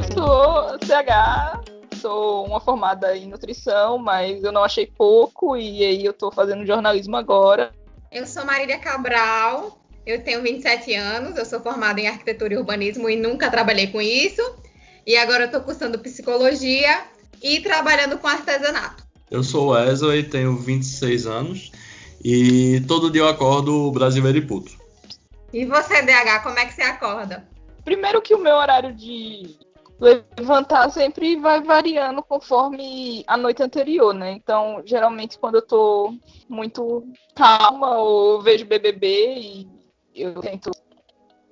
eu sou CH, sou uma formada em nutrição, mas eu não achei pouco e aí eu tô fazendo jornalismo agora. Eu sou Marília Cabral, eu tenho 27 anos, eu sou formada em arquitetura e urbanismo e nunca trabalhei com isso. E agora eu tô cursando psicologia e trabalhando com artesanato. Eu sou Wesley, tenho 26 anos e todo dia eu acordo brasileiro e puto. E você, DH, como é que você acorda? Primeiro que o meu horário de levantar sempre vai variando conforme a noite anterior, né? Então, geralmente quando eu tô muito calma ou vejo BBB e eu tento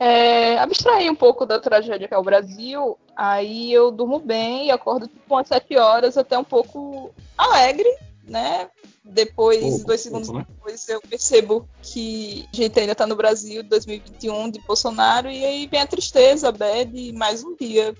é, abstrair um pouco da tragédia que é o Brasil, aí eu durmo bem e acordo tipo umas sete horas até um pouco alegre, né? Depois, pouco, dois segundos pouco, né? depois, eu percebo que a gente ainda tá no Brasil 2021 de Bolsonaro, e aí vem a tristeza, a bad, mais um dia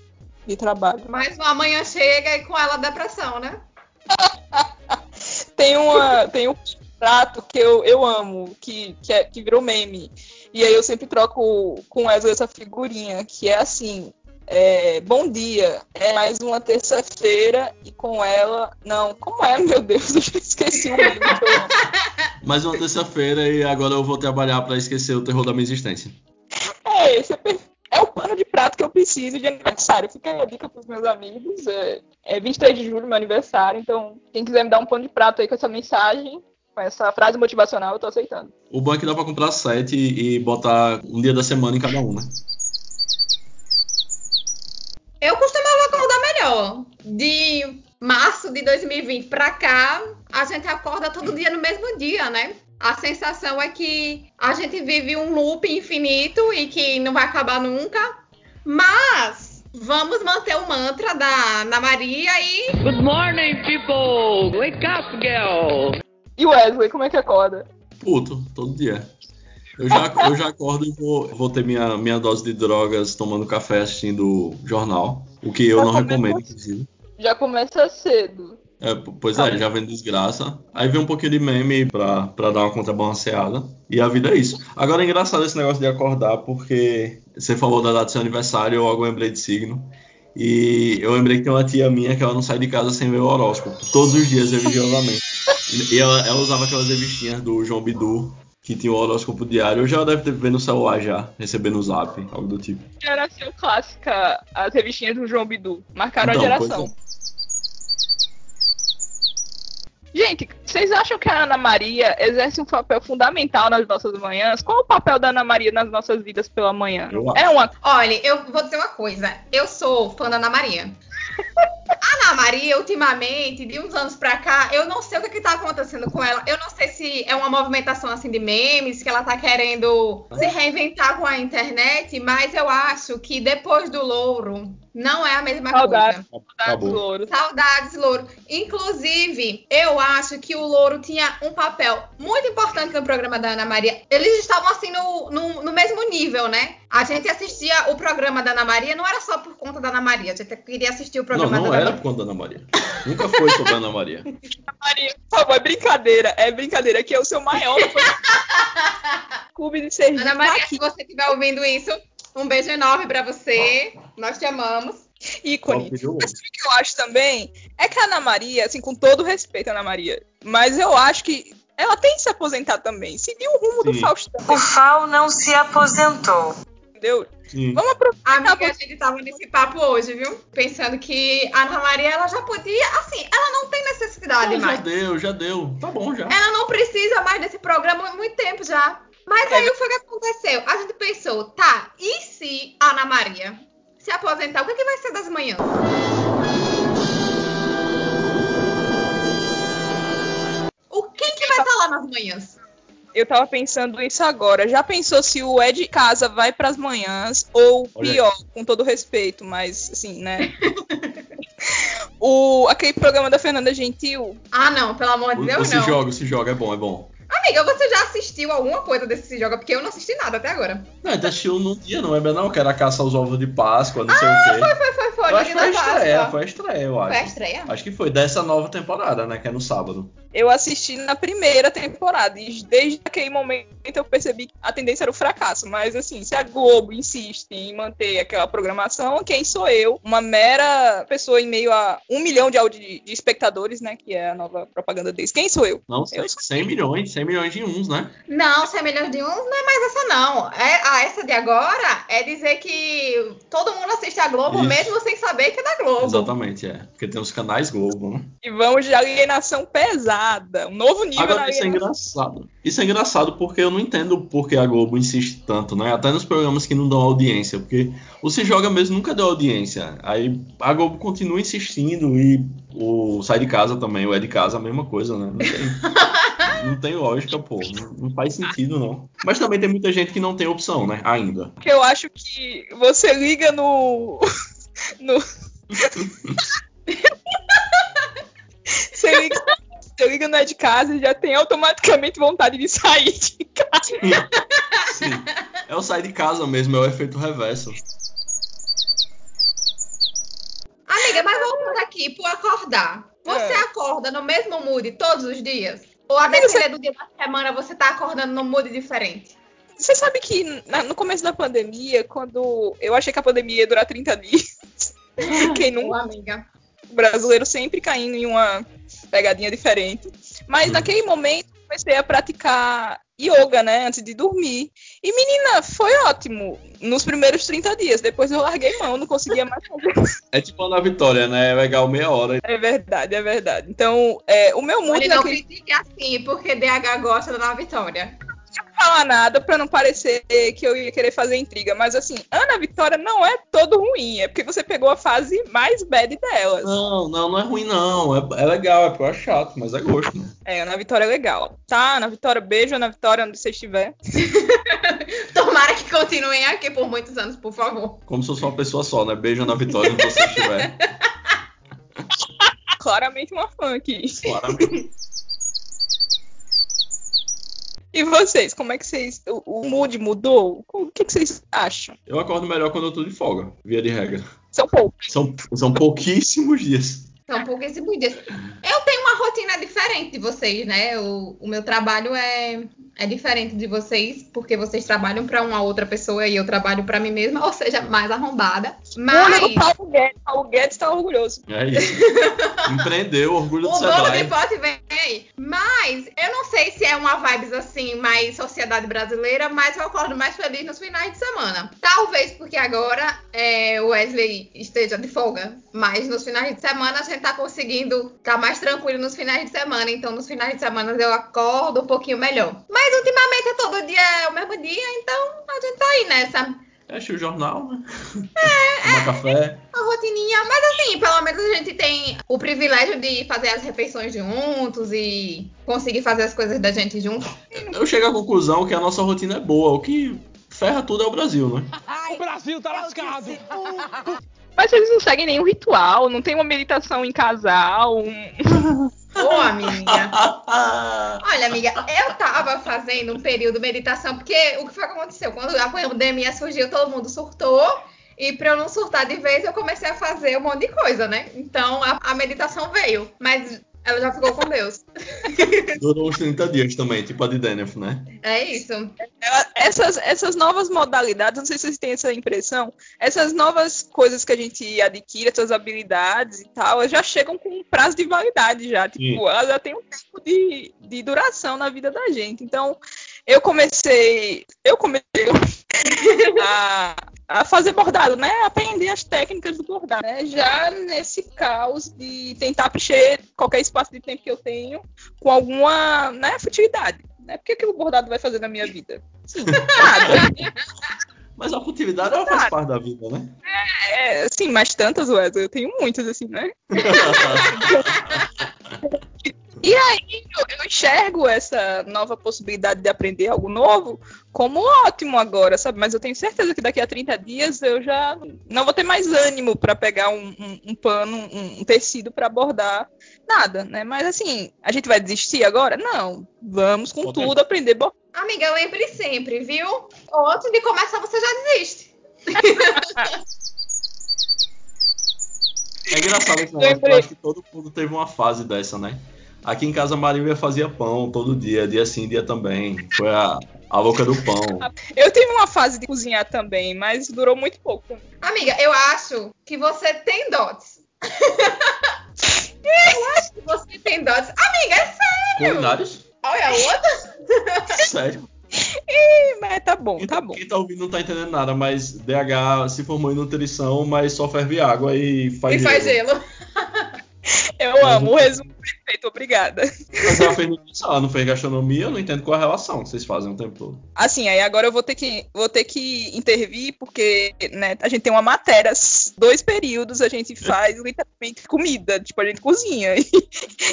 de trabalho. Mais uma manhã chega e com ela a depressão, né? tem, uma, tem um prato que eu, eu amo, que, que, é, que virou meme. E aí eu sempre troco com Wesley essa figurinha, que é assim, é, bom dia, é mais uma terça-feira e com ela. Não, como é, meu Deus? Eu esqueci o livro Mais uma terça-feira e agora eu vou trabalhar para esquecer o terror da minha existência. É, esse é, é, o pano de prato que eu preciso de aniversário. Fica aí a dica para os meus amigos. É, é 23 de julho, meu aniversário. Então, quem quiser me dar um pano de prato aí com essa mensagem, com essa frase motivacional, eu tô aceitando. O bom é que dá para comprar sete e botar um dia da semana em cada uma. Eu costumava acordar melhor. De março de 2020 para cá, a gente acorda todo dia no mesmo dia, né? A sensação é que a gente vive um loop infinito e que não vai acabar nunca. Mas vamos manter o mantra da Ana Maria e. Good morning, people! Wake up, girl! E Wesley, como é que acorda? Puto, todo dia. Eu já, eu já acordo e vou, vou ter minha, minha dose de drogas tomando café assistindo jornal. O que eu já não recomendo, inclusive. Já começa cedo. É, pois é, já vem desgraça. Aí vem um pouquinho de meme pra, pra dar uma contrabalanceada. E a vida é isso. Agora é engraçado esse negócio de acordar, porque você falou da data do seu aniversário, eu logo lembrei de signo. E eu lembrei que tem uma tia minha que ela não sai de casa sem ver o horóscopo. Todos os dias, religiosamente. E ela, ela usava aquelas revistinhas do João Bidu, que tinha o horóscopo diário. Hoje ela deve ter vendo no celular já, recebendo o zap, algo do tipo. Geração clássica, as revistinhas do João Bidu. Marcaram então, a geração. É. Gente, vocês acham que a Ana Maria exerce um papel fundamental nas nossas manhãs? Qual o papel da Ana Maria nas nossas vidas pela manhã? É uma. Olha, eu vou dizer uma coisa. Eu sou fã da Ana Maria. A Ana Maria, ultimamente, de uns anos pra cá, eu não sei o que, que tá acontecendo com ela. Eu não sei se é uma movimentação assim de memes, que ela tá querendo se reinventar com a internet, mas eu acho que depois do louro, não é a mesma Saudades. coisa. Saudades, Louro. Saudades, Louro. Inclusive, eu acho que o Louro tinha um papel muito importante no programa da Ana Maria. Eles estavam assim no, no, no mesmo nível, né? A gente assistia o programa da Ana Maria, não era só por conta da Ana Maria, a gente queria assistir o programa não, não da Ana Maria. Não, era por conta da Ana Maria. Nunca foi sobre a Ana Maria. Maria, por favor, é brincadeira, é brincadeira, que é o seu maior clube de serviço. Ana Maria, se você estiver ouvindo isso, um beijo enorme para você. Nós te amamos. Ícone. Mas o que eu acho também é que a Ana Maria, assim, com todo respeito, Ana Maria, mas eu acho que ela tem que se aposentar também. Seguir o rumo Sim. do Faustão. O Fal não se aposentou. Entendeu? Sim. Vamos aproveitar. Amiga, a gente tava nesse papo hoje, viu? Pensando que a Ana Maria, ela já podia, assim, ela não tem necessidade não, mais. Já deu, já deu. Tá bom já. Ela não precisa mais desse programa há muito tempo já. Mas aí o que foi que aconteceu? A gente pensou, tá, e se a Ana Maria se aposentar, o que, é que vai ser das manhãs? O quem que vai estar lá nas manhãs? Eu tava pensando isso agora. Já pensou se o Ed Casa vai para as manhãs ou Olha. pior, com todo respeito, mas assim, né? o aquele programa da Fernanda Gentil. Ah, não, pelo amor de Deus, não. Se joga, se joga, é bom, é bom. Amiga, você já assistiu alguma coisa desse Se Joga? Porque eu não assisti nada até agora. Não, então assistiu num dia, não é bem não, que era caça aos ovos de Páscoa, não sei o quê. Foi, foi, foi, foi. Eu acho que no foi a estreia, Páscoa. foi a estreia, eu Foi a acho. estreia? Acho que foi dessa nova temporada, né? Que é no sábado. Eu assisti na primeira temporada e desde aquele momento eu percebi que a tendência era o fracasso. Mas assim, se a Globo insiste em manter aquela programação, quem sou eu? Uma mera pessoa em meio a um milhão de, audi- de espectadores, né? Que é a nova propaganda deles. Quem sou eu? Não, Eu 100 milhões, 100 milhões de uns, né? Não, 100 milhões de uns não é mais essa, não. É, a essa de agora é dizer que todo mundo assiste a Globo, Isso. mesmo sem saber que é da Globo. Exatamente, é. Porque tem os canais Globo, né? E vamos de alienação pesada. Um novo nível Agora isso é engraçado. Isso é engraçado porque eu não entendo por que a Globo insiste tanto, né? Até nos programas que não dão audiência, porque o Se Joga mesmo nunca deu audiência. Aí a Globo continua insistindo e o Sai de Casa também, o É de Casa, a mesma coisa, né? Não tem, não tem lógica, pô. Não, não faz sentido, não. Mas também tem muita gente que não tem opção, né? Ainda. Porque eu acho que você liga no. no... você, liga, você liga no é de casa e já tem automaticamente vontade de sair de casa. Sim. É o Sai de Casa mesmo, é o efeito reverso. Amiga, mas voltando aqui pro acordar. Você É. acorda no mesmo mood todos os dias? Ou a depender do dia da semana você tá acordando num mood diferente? Você sabe que na- no começo da pandemia, quando eu achei que a pandemia ia durar 30 dias, quem nunca, amiga. o brasileiro sempre caindo em uma pegadinha diferente. Mas Hum. naquele momento comecei a praticar yoga, né, antes de dormir. E menina, foi ótimo nos primeiros 30 dias. Depois eu larguei mão, não conseguia mais fazer. É tipo a na Vitória, né? É legal meia hora. É verdade, é verdade. Então, é, o meu mood Olha, não naquele critique assim, porque DH gosta da Ana Vitória. Não falar nada pra não parecer que eu ia querer fazer intriga, mas assim, Ana Vitória não é todo ruim, é porque você pegou a fase mais bad delas. Não, não, não é ruim, não. É, é legal, é porque eu acho chato, mas é gosto, né? É, Ana Vitória é legal. Tá, Ana Vitória, beijo, Ana Vitória, onde você estiver. Tomara que continuem aqui por muitos anos, por favor. Como se fosse uma pessoa só, né? Beijo na Vitória onde você estiver. Claramente uma fã aqui. Claramente. E vocês, como é que vocês. O, o mood mudou? O que, que vocês acham? Eu acordo melhor quando eu tô de folga, via de regra. São poucos. São, são pouquíssimos dias. São pouquíssimos dias. Eu tenho uma rotina diferente de vocês, né? O, o meu trabalho é, é diferente de vocês, porque vocês trabalham para uma outra pessoa e eu trabalho para mim mesma, ou seja, mais arrombada. Mas O Paulo Guedes, Paulo Guedes tá orgulhoso. É isso. Empreendeu, orgulho do o dono de Sebrae. pote vem aí. Mas eu não sei se é uma vibes assim, mais sociedade brasileira, mas eu acordo mais feliz nos finais de semana. Talvez porque agora é, o Wesley esteja de folga, mas nos finais de semana a gente tá conseguindo estar mais tranquilo nos finais de semana. Então, nos finais de semana eu acordo um pouquinho melhor. Mas ultimamente é todo dia é o mesmo dia, então a gente tá aí nessa. Fecha o jornal, né? Tomar café. uma rotininha, mas assim, pelo menos a gente tem o privilégio de fazer as refeições juntos e conseguir fazer as coisas da gente juntos. Eu chego à conclusão que a nossa rotina é boa. O que ferra tudo é o Brasil, né? O Brasil tá lascado. Mas vocês não seguem nenhum ritual, não tem uma meditação em casal, um... Ô, amiga. Olha, amiga, eu tava fazendo um período de meditação, porque o que foi que aconteceu? Quando a pandemia surgiu, todo mundo surtou. E pra eu não surtar de vez, eu comecei a fazer um monte de coisa, né? Então a, a meditação veio. Mas ela já ficou com Deus. Durou uns 30 dias também, tipo a de Denef, né? É isso. Ela- essas, essas novas modalidades, não sei se vocês têm essa impressão, essas novas coisas que a gente adquire, essas habilidades e tal, elas já chegam com um prazo de validade já. Tipo, Sim. elas já têm um tempo de, de duração na vida da gente. Então, eu comecei. Eu comecei a, a fazer bordado, né? Aprender as técnicas do bordado, né? Já nesse caos de tentar preencher qualquer espaço de tempo que eu tenho com alguma né, futilidade. Né? Porque o que o bordado vai fazer na minha vida? Sim, nada. Mas a futividade ela faz parte da vida, né? É, sim, mas tantas, Wesley, eu tenho muitas, assim, né? E aí eu, eu enxergo essa nova possibilidade de aprender algo novo como ótimo agora, sabe? Mas eu tenho certeza que daqui a 30 dias eu já não vou ter mais ânimo para pegar um, um, um pano, um, um tecido para bordar nada, né? Mas assim, a gente vai desistir agora? Não. Vamos com tudo aprender bordar. Amiga, lembre sempre, viu? Antes de começar, você já desiste. É engraçado esse negócio, eu acho que todo mundo teve uma fase dessa, né? Aqui em casa a Marília fazia pão todo dia, dia sim, dia também. Foi a, a louca do pão. Eu tive uma fase de cozinhar também, mas durou muito pouco. Amiga, eu acho que você tem dotes. eu acho que você tem dotes. Amiga, é sério. Culinários? Olha a outra. Sério. Ih, mas tá bom, tá bom. Quem tá ouvindo não tá entendendo nada, mas DH se formou em nutrição, mas só ferve água e faz E faz gelo. Eu amo o resumo perfeito, obrigada. Mas ela fez nutrição, ela não fez gastronomia, eu não entendo qual é a relação que vocês fazem o tempo todo. Assim, aí agora eu vou ter que, vou ter que intervir, porque né, a gente tem uma matéria, dois períodos, a gente faz literalmente comida, tipo, a gente cozinha.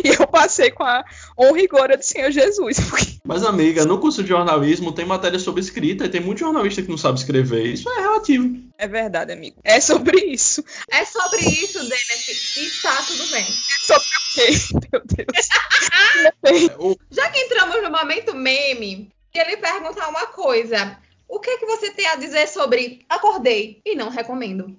E, eu passei com a honra e glória do Senhor Jesus. porque- Mas, amiga, no curso de jornalismo tem matéria sobre escrita e tem muito jornalista que não sabe escrever. Isso é relativo. É verdade, amigo. É sobre isso. É sobre isso, Dennis. E tá tudo bem. É sobre o quê? Meu Deus. Já que entramos no momento meme, queria lhe perguntar uma coisa. O que é que você tem a dizer sobre acordei e não recomendo?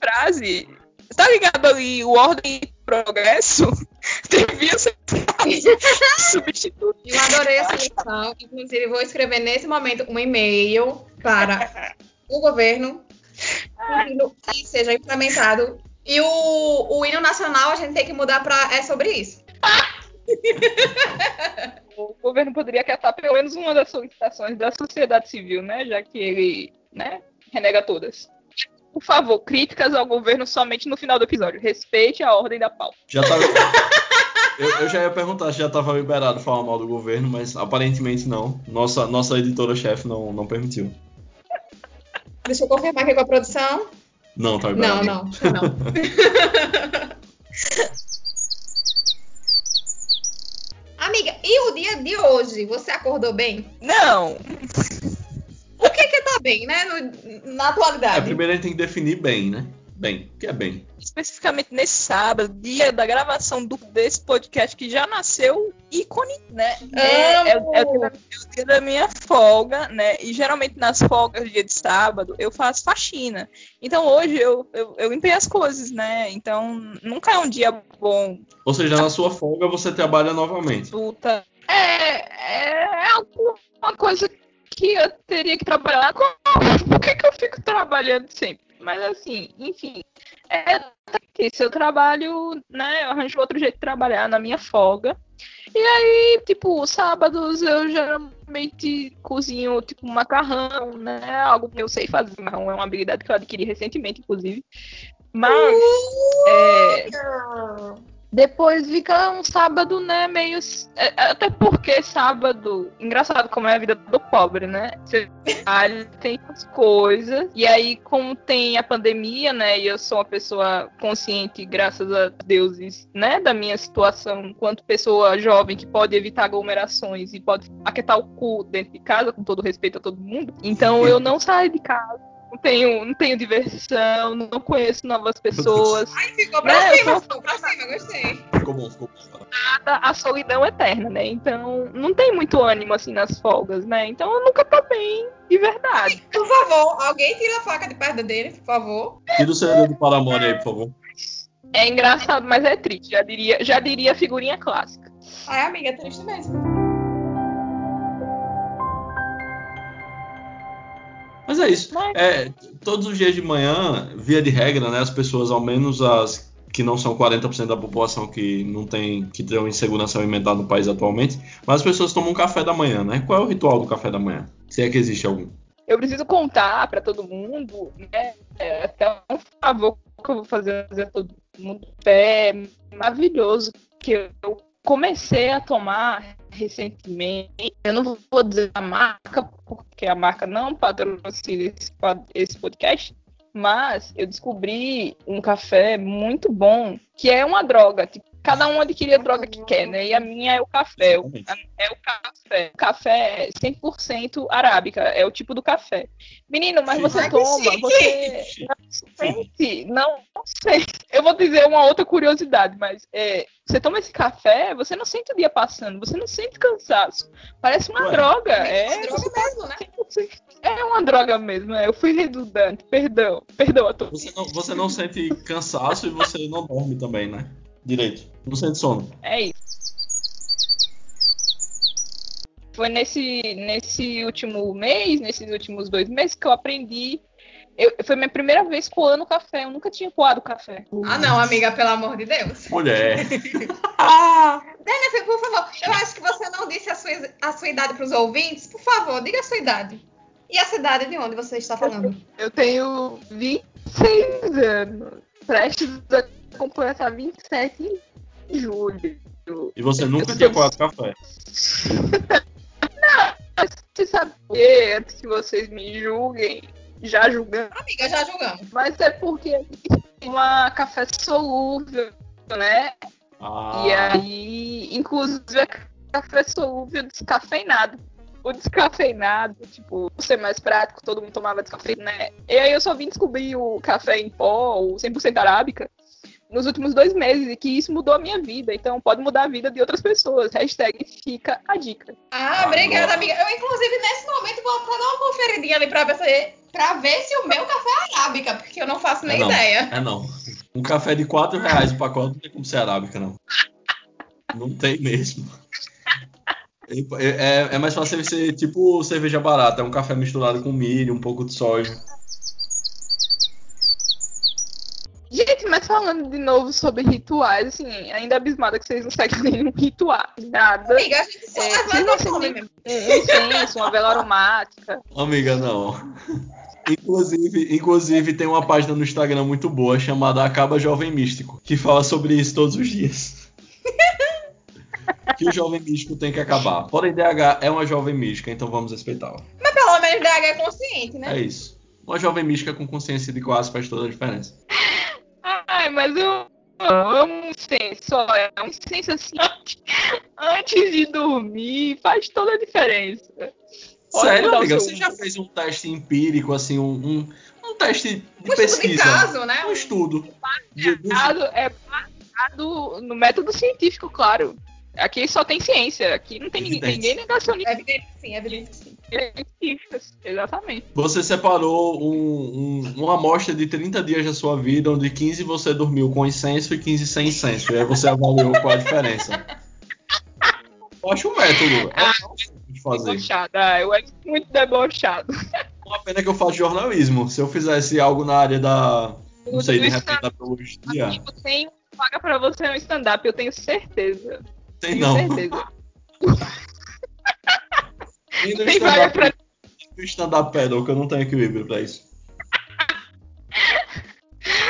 frase. Tá ligado ali o ordem e progresso? Devia ser substituto. Eu adorei essa lição. Inclusive, vou escrever nesse momento um e-mail para o governo pedindo que seja implementado. E o, o hino nacional a gente tem que mudar para é sobre isso. O governo poderia acatar pelo menos uma das solicitações da sociedade civil, né? Já que ele, né, renega todas. Por favor, críticas ao governo somente no final do episódio. Respeite a ordem da pauta. Já tava... eu, eu já ia perguntar se já estava liberado falar mal do governo, mas aparentemente não. Nossa, nossa editora-chefe não, não permitiu. Deixa eu confirmar aqui com a produção. Não, tá Não, liberado. não, não. Amiga, e o dia de hoje? Você acordou bem? Não, O que que tá bem, né? no- na É, atualidade. primeiro a gente tem que definir bem, né? Bem, o que é bem? especificamente nesse sábado, dia da gravação do, desse podcast que já nasceu ícone, né? É, é, é é o dia da minha folga, né? E geralmente nas folgas, dia de sábado, eu faço faxina. Então hoje eu, eu, eu limpei as coisas, né? Então nunca é um dia bom, Ou seja, na sua folga você trabalha novamente. luta. É, é alguma coisa que eu teria que trabalhar. Por que, que eu fico trabalhando sempre? Mas assim, enfim. É que se eu trabalho, né? Eu arranjo outro jeito de trabalhar na minha folga. E aí, tipo, sábados eu geralmente cozinho, tipo, macarrão, né? Algo que eu sei fazer. Macarrão é uma habilidade que eu adquiri recentemente, inclusive. Mas. é, depois fica um sábado, né, meio. é, Até porque sábado. Engraçado como é a vida do pobre, né? Você tem as coisas. E aí, como tem a pandemia, né? E eu sou uma pessoa consciente, graças a deuses, né? Da minha situação enquanto pessoa jovem que pode evitar aglomerações e pode aquietar o cu dentro de casa, com todo respeito a todo mundo. Então eu não saio de casa. Não tenho, não tenho diversão, não conheço novas pessoas. Ai, ficou pra Né, cima, ficou pra cima, gostei. Ficou bom, ficou bom. nada a solidão eterna, né? Então, não tem muito ânimo assim nas folgas, né? Então, eu nunca tô bem de verdade. Por favor, alguém tira a faca de perto dele, por favor. Tira o CD do Paramore aí, por favor. É engraçado, mas é triste. Já diria, já diria figurinha clássica. Ai, amiga, é triste mesmo. Mas é isso. Mas- É, todos os dias de manhã, via de regra, né, as pessoas, ao menos as que não são 40% da população que não tem que tem uma insegurança alimentar no país atualmente, mas as pessoas tomam um café da manhã, né? Qual é o ritual do café da manhã? Se é que existe algum. Eu preciso contar pra todo mundo, né? É até um favor que eu vou fazer a todo mundo. É maravilhoso que eu comecei a tomar recentemente. Eu não vou dizer a marca, porque a marca não patrocina esse, podcast. Mas eu descobri um café muito bom, que é uma droga. Tipo, cada um adquire a droga que quer, né? E a minha é o café. O, é o café. O café é 100% arábica, é o tipo do café. Menino, mas você Ai, toma, chique. você não sente, não, não sei. Eu vou dizer uma outra curiosidade, mas é, você toma esse café, você não sente o dia passando, você não sente cansaço. Parece uma Ué. droga. É É, uma droga mesmo, né? 100%. É uma droga mesmo, é. Eu fui redundante, perdão, perdão a todos. Você não, você não sente cansaço e você não dorme também, né? Direito. Não sente sono. É isso. Foi nesse, nesse último mês, nesses últimos dois meses, que eu aprendi. Eu, foi minha primeira vez coando café. Eu nunca tinha coado café. Ah, não, amiga, pelo amor de Deus. Mulher. Denise, por favor, eu acho que você não disse a sua, a sua idade para os ouvintes. Por favor, diga a sua idade. E a cidade de onde você está falando? Eu tenho 26 anos. Prestes a completar 27 em julho. E você nunca tinha coado café. Mas você saber, antes que vocês me julguem, já julgando. Amiga, já julgamos. Mas é porque tem uma café solúvel, né? Ah, E aí, inclusive, é café solúvel descafeinado. O descafeinado, tipo, por ser mais prático, todo mundo tomava descafeinado, né? E aí eu só vim descobrir o café em pó, o 100% arábica, nos últimos dois meses, e que isso mudou a minha vida. Então pode mudar a vida de outras pessoas. Hashtag fica a dica. Ah, obrigada, amiga. Eu, inclusive, nesse momento, vou até dar uma conferidinha ali pra ver se, pra ver se o meu café é arábica, porque eu não faço é nem não. ideia. É não. Um café de 4 reais o pacote não tem como ser arábica, não. Não tem mesmo. É, é mais fácil ser tipo cerveja barata, é um café misturado com milho, um pouco de soja. Gente, mas falando de novo sobre rituais, assim, ainda abismada que vocês não seguem nenhum ritual. Nada. Amiga, a gente só É, vocês não um incenso, uma vela aromática. Amiga, não. Inclusive, inclusive, tem uma página no Instagram muito boa chamada Acaba Jovem Místico, que fala sobre isso todos os dias. que o jovem místico tem que acabar. Porém, DH é uma jovem mística, então vamos respeitá-la. Mas pelo menos DH é consciente, né? É isso. Uma jovem mística com consciência de classe faz toda a diferença. Ai, mas eu amo um incenso, olha, um incenso assim, antes de dormir, faz toda a diferença. Pode Sério, amiga? seu Você já fez um teste empírico, assim, um, um, um teste de Um estudo de pesquisa? caso, né? Um estudo. De- Baseado- É baseado no método científico, claro. Aqui só tem ciência, aqui não tem ninguém, Evidente. ninguém negacionista É evidente sim, é evidente sim. Científicas. Exatamente. Você separou um- um- uma amostra de 30 dias da sua vida, onde 15 você dormiu com incenso e 15 sem incenso. E aí você avaliou qual a diferença. Eu acho um método. É fácil de fazer. Debochada, eu era muito debochado. Uma pena que eu faço jornalismo. Se eu fizesse algo na área da. Não sei, de repente da biologia. Amigo, tem vaga pra você no stand-up, eu tenho certeza. Tem Tenho não. certeza. E no Tem vaga stand-up pra no stand-up pedal, que eu não tenho equilíbrio pra isso.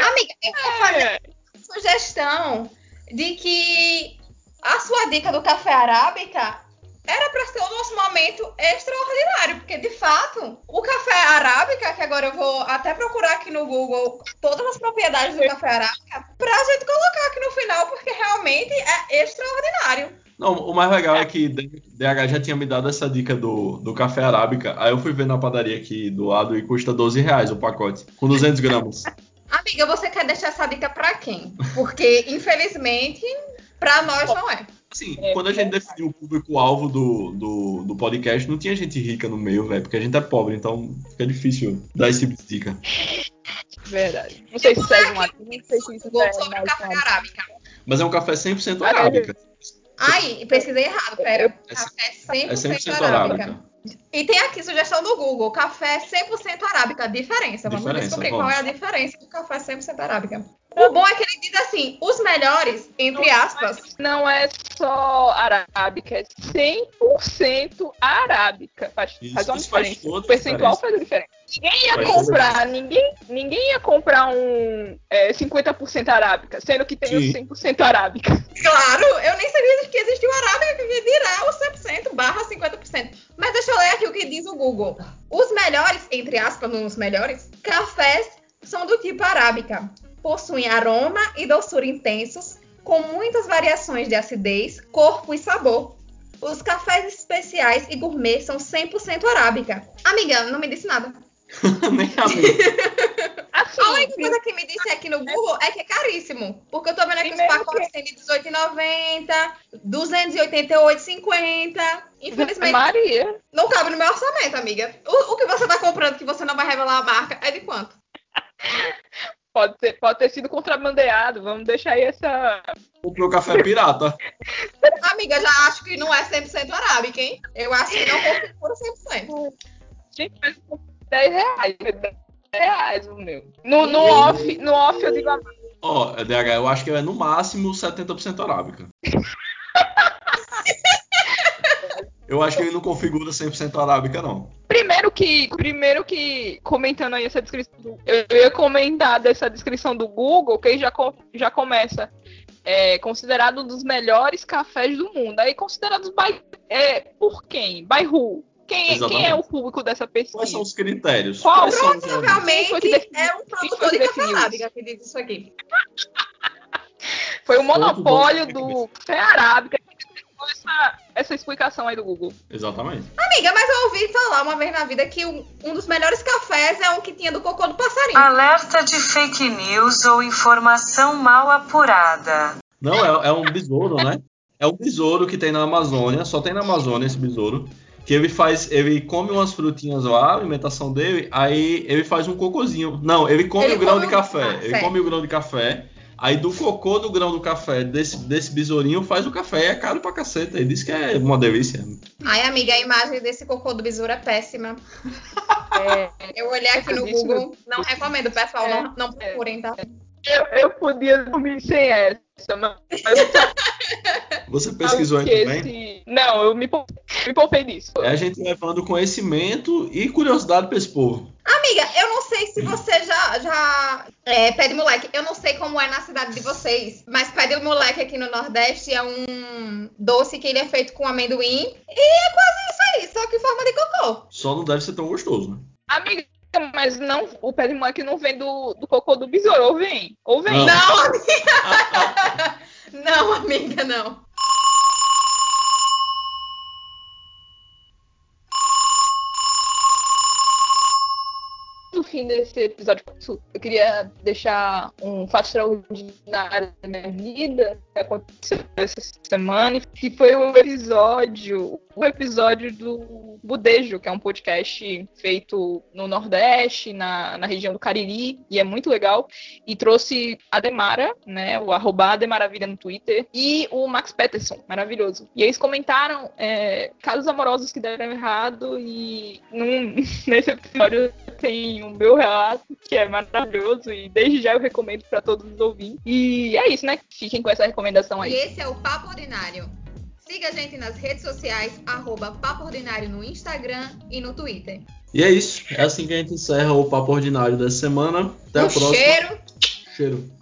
Amiga, eu vou fazer É, sugestão de que a sua dica do café arábica era para ser o nosso momento extraordinário, porque de fato, o café arábica, que agora eu vou até procurar aqui no Google todas as propriedades do café arábica, pra gente colocar aqui no final, porque realmente é extraordinário. Não, o mais legal é que DH já tinha me dado essa dica do, do café arábica. Aí eu fui ver na padaria aqui do lado e custa 12 reais o pacote, com 200 gramas. Amiga, você quer deixar essa dica pra quem? Porque, infelizmente, pra nós não é. Assim, É, quando a gente definiu o público-alvo do, do, do podcast, não tinha gente rica no meio, velho, porque a gente é pobre, então fica difícil dar esse tipo de dica. verdade. Não sei se segue um aqui, não sei se isso é sobre café uma- arábica. Mas é um café 100% Ah, arábica. Ai, pesquisei errado, pera. É Café É 100%, 100% arábica. arábica. E tem aqui sugestão do Google, café 100% arábica, diferença. Vamos Diferença, descobrir vamos. qual é a diferença do café 100% arábica. O bom é que ele diz assim, os melhores, entre aspas, Não é só arábica, é 100% arábica. Faz, Isso, faz uma isso faz diferença. toda o percentual diferença. faz a diferença. Ninguém ia Faz comprar, ninguém, ninguém ia comprar um é, 50% arábica, sendo que tem Sim. o 100% arábica. claro, eu nem sabia que existia o arábica que dirá o 100% barra 50%. Mas deixa eu ler aqui o que diz o Google. Os melhores, entre aspas, nos melhores, cafés são do tipo arábica. Possuem aroma e doçura intensos, com muitas variações de acidez, corpo e sabor. Os cafés especiais e gourmet são 100% arábica. Amiga, não me disse nada. Nem. Assim, A única coisa que me disse aqui no Google é que é caríssimo. Porque eu tô vendo aqui os pacotes tem de R$18,90, R$288,50. Infelizmente, Maria. não cabe no meu orçamento, amiga. O, o que você tá comprando que você não vai revelar a marca é de quanto? Pode ter, pode ter sido contrabandeado. Vamos deixar aí essa. Comprou café pirata. Amiga, já acho que não é 100% arábica, hein? Eu acho que não configura 100%. Gente, mas 10 reais. 10 reais o meu. No, no, off, no off eu digo a Ó, DH, eu acho que é no máximo 70% arábica. Eu acho que ele não configura 100% arábica, não. Primeiro que, primeiro que, comentando aí essa descrição, do- eu ia comentar dessa descrição do Google, que aí já, já começa, é, considerado um dos melhores cafés do mundo. Aí considerados by, é, por quem? By who? Quem, é- quem é o público dessa Quais pesquisa? são os critérios? Qual- Quais são os Provavelmente é um produtor foi de que café arábica que diz isso aqui. Foi o monopólio do café arábica que essa, essa explicação aí do Google. Exatamente. Amiga, mas eu ouvi falar uma vez na vida que um, um dos melhores cafés é um que tinha do cocô do passarinho. Alerta de fake news ou informação mal apurada. Não, é, é um besouro, né? É um besouro que tem na Amazônia, só tem na Amazônia esse besouro. Que ele faz, ele come umas frutinhas lá, a alimentação dele, aí ele faz um cocôzinho. Não, ele come Ele o grão come de o- café. Ah, ele come o grão de café. Aí do cocô do grão do café, desse, desse besourinho, faz o café. É caro pra caceta. Ele disse que é uma delícia. Ai, amiga, a imagem desse cocô do besouro é péssima. É, Eu olhei aqui no Google. Não recomendo, pessoal. É. Não, não procurem, tá? eu, eu podia dormir sem essa, mas Você pesquisou aí também? esse- Não, eu me, pou- me poupei disso. É a gente levando conhecimento e curiosidade pra esse povo. Amiga, eu não sei se você já. já é, pé de moleque. Eu não sei como é na cidade de vocês. Mas pé de moleque aqui no Nordeste é um doce que ele é feito com amendoim. E é quase isso aí, só que em forma de cocô. Só não deve ser tão gostoso, né? Amiga, mas não, o pé de moleque não vem do, do cocô do besouro, ou vem? Ou vem? Não. Não, amiga! não, amiga, não. Fim desse episódio, eu queria deixar um fato extraordinário da minha vida aconteceu essa semana, que foi o episódio, o episódio do Budejo, que é um podcast feito no Nordeste, na, na região do Cariri, e é muito legal. E trouxe a Demara, né? O arroba Demaravilha no Twitter, e o Max Peterson, maravilhoso. E eles comentaram é, casos amorosos que deram errado, e num- nesse episódio tem o meu relato, que é maravilhoso, e desde já eu recomendo para todos os ouvintes. E é isso, né? Fiquem com essa recomendação E aí. esse é o Papo Ordinário. Siga a gente nas redes sociais, arroba Papo Ordinário no Instagram e no Twitter. E é isso. É assim que a gente encerra o Papo Ordinário dessa semana. Até a um próxima. cheiro. Cheiro.